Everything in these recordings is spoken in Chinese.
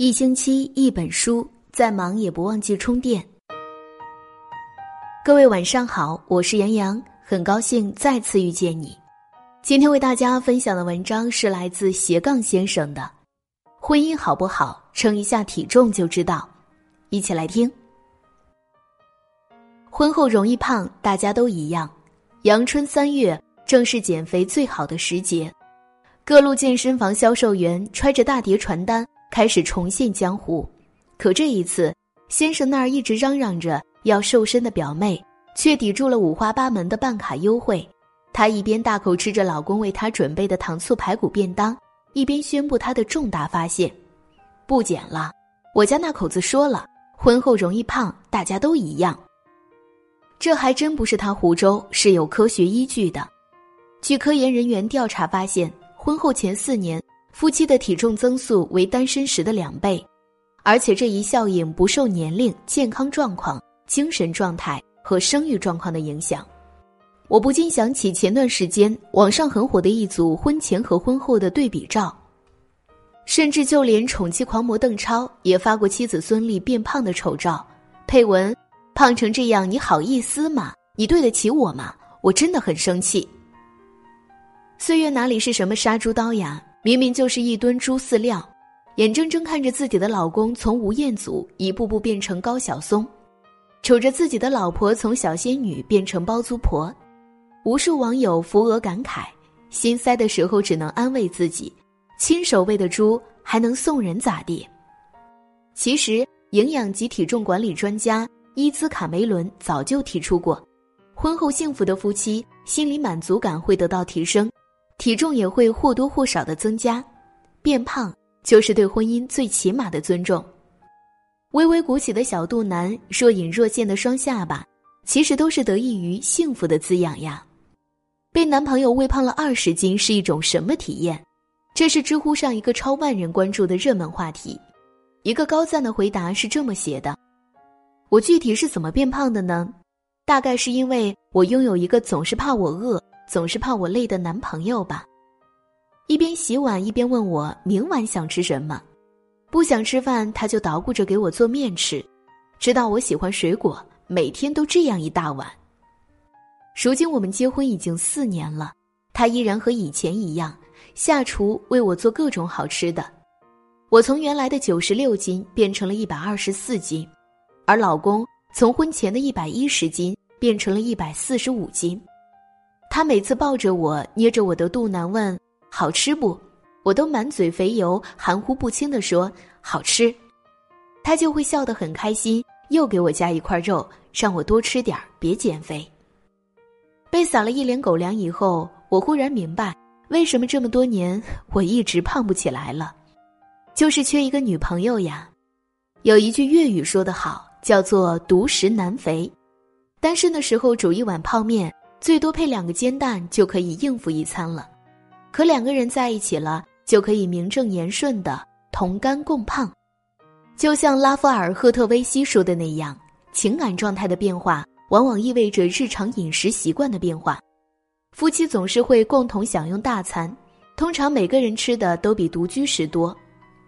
一星期一本书，再忙也不忘记充电。各位晚上好，我是杨洋，很高兴再次遇见你。今天为大家分享的文章是来自斜杠先生的《婚姻好不好，称一下体重就知道》，一起来听。婚后容易胖，大家都一样。阳春三月正是减肥最好的时节，各路健身房销售员揣着大叠传单。开始重现江湖，可这一次，先生那儿一直嚷嚷着要瘦身的表妹，却抵住了五花八门的办卡优惠。她一边大口吃着老公为她准备的糖醋排骨便当，一边宣布她的重大发现：不减了。我家那口子说了，婚后容易胖，大家都一样。这还真不是他胡诌，是有科学依据的。据科研人员调查发现，婚后前四年。夫妻的体重增速为单身时的两倍，而且这一效应不受年龄、健康状况、精神状态和生育状况的影响。我不禁想起前段时间网上很火的一组婚前和婚后的对比照，甚至就连宠妻狂魔邓超也发过妻子孙俪变胖的丑照，配文：“胖成这样你好意思吗？你对得起我吗？我真的很生气。”岁月哪里是什么杀猪刀呀？明明就是一吨猪饲料，眼睁睁看着自己的老公从吴彦祖一步步变成高晓松，瞅着自己的老婆从小仙女变成包租婆，无数网友扶额感慨，心塞的时候只能安慰自己：亲手喂的猪还能送人咋地？其实，营养及体重管理专家伊兹卡梅伦早就提出过，婚后幸福的夫妻心理满足感会得到提升。体重也会或多或少的增加，变胖就是对婚姻最起码的尊重。微微鼓起的小肚腩，若隐若现的双下巴，其实都是得益于幸福的滋养呀。被男朋友喂胖了二十斤是一种什么体验？这是知乎上一个超万人关注的热门话题。一个高赞的回答是这么写的：“我具体是怎么变胖的呢？大概是因为我拥有一个总是怕我饿。”总是怕我累的男朋友吧，一边洗碗一边问我明晚想吃什么，不想吃饭他就捣鼓着给我做面吃，知道我喜欢水果，每天都这样一大碗。如今我们结婚已经四年了，他依然和以前一样下厨为我做各种好吃的，我从原来的九十六斤变成了一百二十四斤，而老公从婚前的一百一十斤变成了一百四十五斤。他每次抱着我，捏着我的肚腩问：“好吃不？”我都满嘴肥油，含糊不清的说：“好吃。”他就会笑得很开心，又给我加一块肉，让我多吃点儿，别减肥。被撒了一脸狗粮以后，我忽然明白，为什么这么多年我一直胖不起来了，就是缺一个女朋友呀。有一句粤语说得好，叫做“独食难肥”，单身的时候煮一碗泡面。最多配两个煎蛋就可以应付一餐了，可两个人在一起了，就可以名正言顺的同甘共胖。就像拉夫尔·赫特威西说的那样，情感状态的变化往往意味着日常饮食习惯的变化。夫妻总是会共同享用大餐，通常每个人吃的都比独居时多。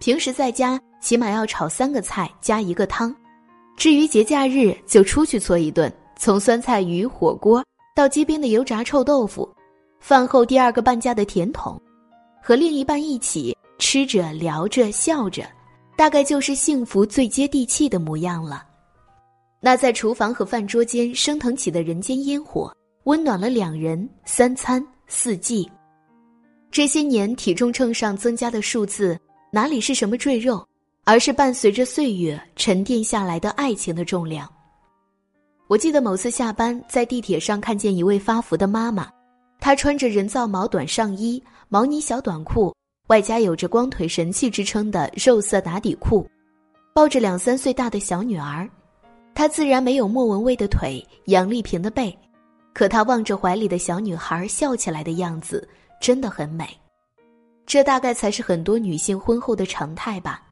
平时在家起码要炒三个菜加一个汤，至于节假日就出去搓一顿，从酸菜鱼火锅。到街边的油炸臭豆腐，饭后第二个半价的甜筒，和另一半一起吃着、聊着、笑着，大概就是幸福最接地气的模样了。那在厨房和饭桌间升腾起的人间烟火，温暖了两人三餐四季。这些年体重秤上增加的数字，哪里是什么赘肉，而是伴随着岁月沉淀下来的爱情的重量。我记得某次下班在地铁上看见一位发福的妈妈，她穿着人造毛短上衣、毛呢小短裤，外加有着“光腿神器”之称的肉色打底裤，抱着两三岁大的小女儿。她自然没有莫文蔚的腿、杨丽萍的背，可她望着怀里的小女孩笑起来的样子真的很美。这大概才是很多女性婚后的常态吧。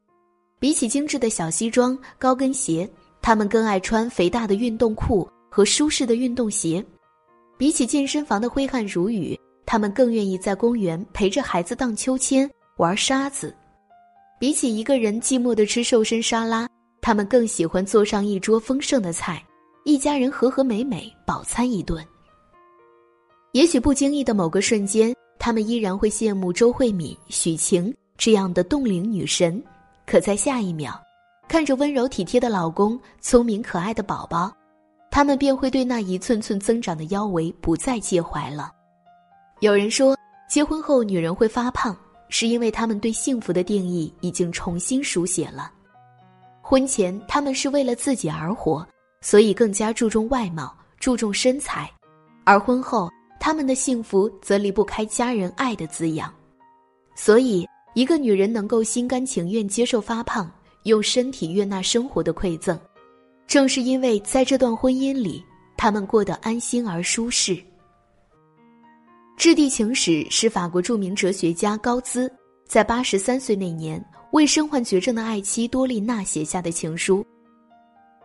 比起精致的小西装、高跟鞋。他们更爱穿肥大的运动裤和舒适的运动鞋，比起健身房的挥汗如雨，他们更愿意在公园陪着孩子荡秋千、玩沙子。比起一个人寂寞的吃瘦身沙拉，他们更喜欢做上一桌丰盛的菜，一家人和和美美饱餐一顿。也许不经意的某个瞬间，他们依然会羡慕周慧敏、许晴这样的冻龄女神，可在下一秒，看着温柔体贴的老公、聪明可爱的宝宝，他们便会对那一寸寸增长的腰围不再介怀了。有人说，结婚后女人会发胖，是因为她们对幸福的定义已经重新书写了。婚前，她们是为了自己而活，所以更加注重外貌、注重身材；而婚后，他们的幸福则离不开家人爱的滋养，所以一个女人能够心甘情愿接受发胖，用身体悦纳生活的馈赠，正是因为在这段婚姻里，他们过得安心而舒适。《质地情史》是法国著名哲学家高兹在八十三岁那年为身患绝症的爱妻多丽娜写下的情书。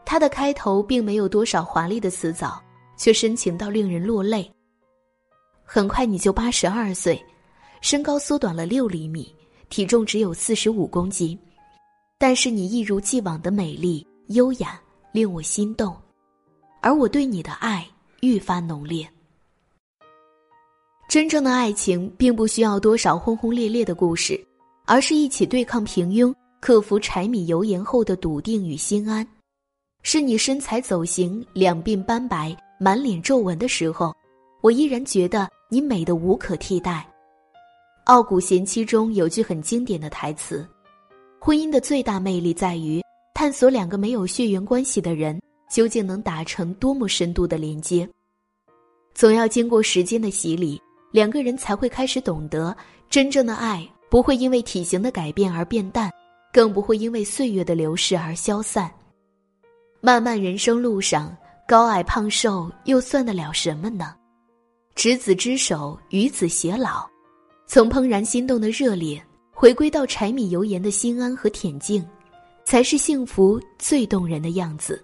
他的开头并没有多少华丽的辞藻，却深情到令人落泪。很快你就八十二岁，身高缩短了六厘米，体重只有四十五公斤，但是你一如既往的美丽优雅，令我心动，而我对你的爱愈发浓烈。真正的爱情并不需要多少轰轰烈烈的故事，而是一起对抗平庸、克服柴米油盐后的笃定与心安。是你身材走形、两鬓斑白、满脸皱纹的时候，我依然觉得。你美的无可替代，《傲骨贤妻》中有句很经典的台词：“婚姻的最大魅力在于探索两个没有血缘关系的人究竟能达成多么深度的连接。总要经过时间的洗礼，两个人才会开始懂得，真正的爱不会因为体型的改变而变淡，更不会因为岁月的流逝而消散。漫漫人生路上，高矮胖瘦又算得了什么呢？”执子之手，与子偕老，从怦然心动的热烈，回归到柴米油盐的心安和恬静，才是幸福最动人的样子。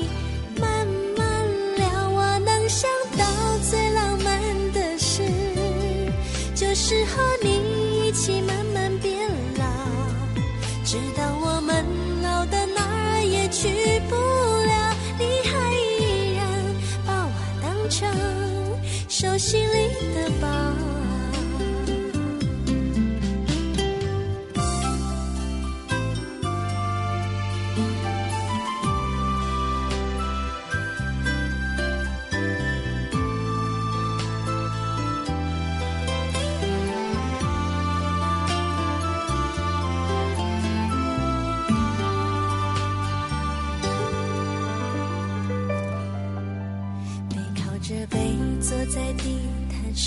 心里的宝。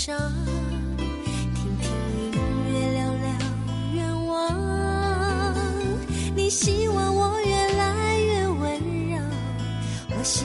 上，听听音乐，聊聊愿望。你希望我越来越温柔，我希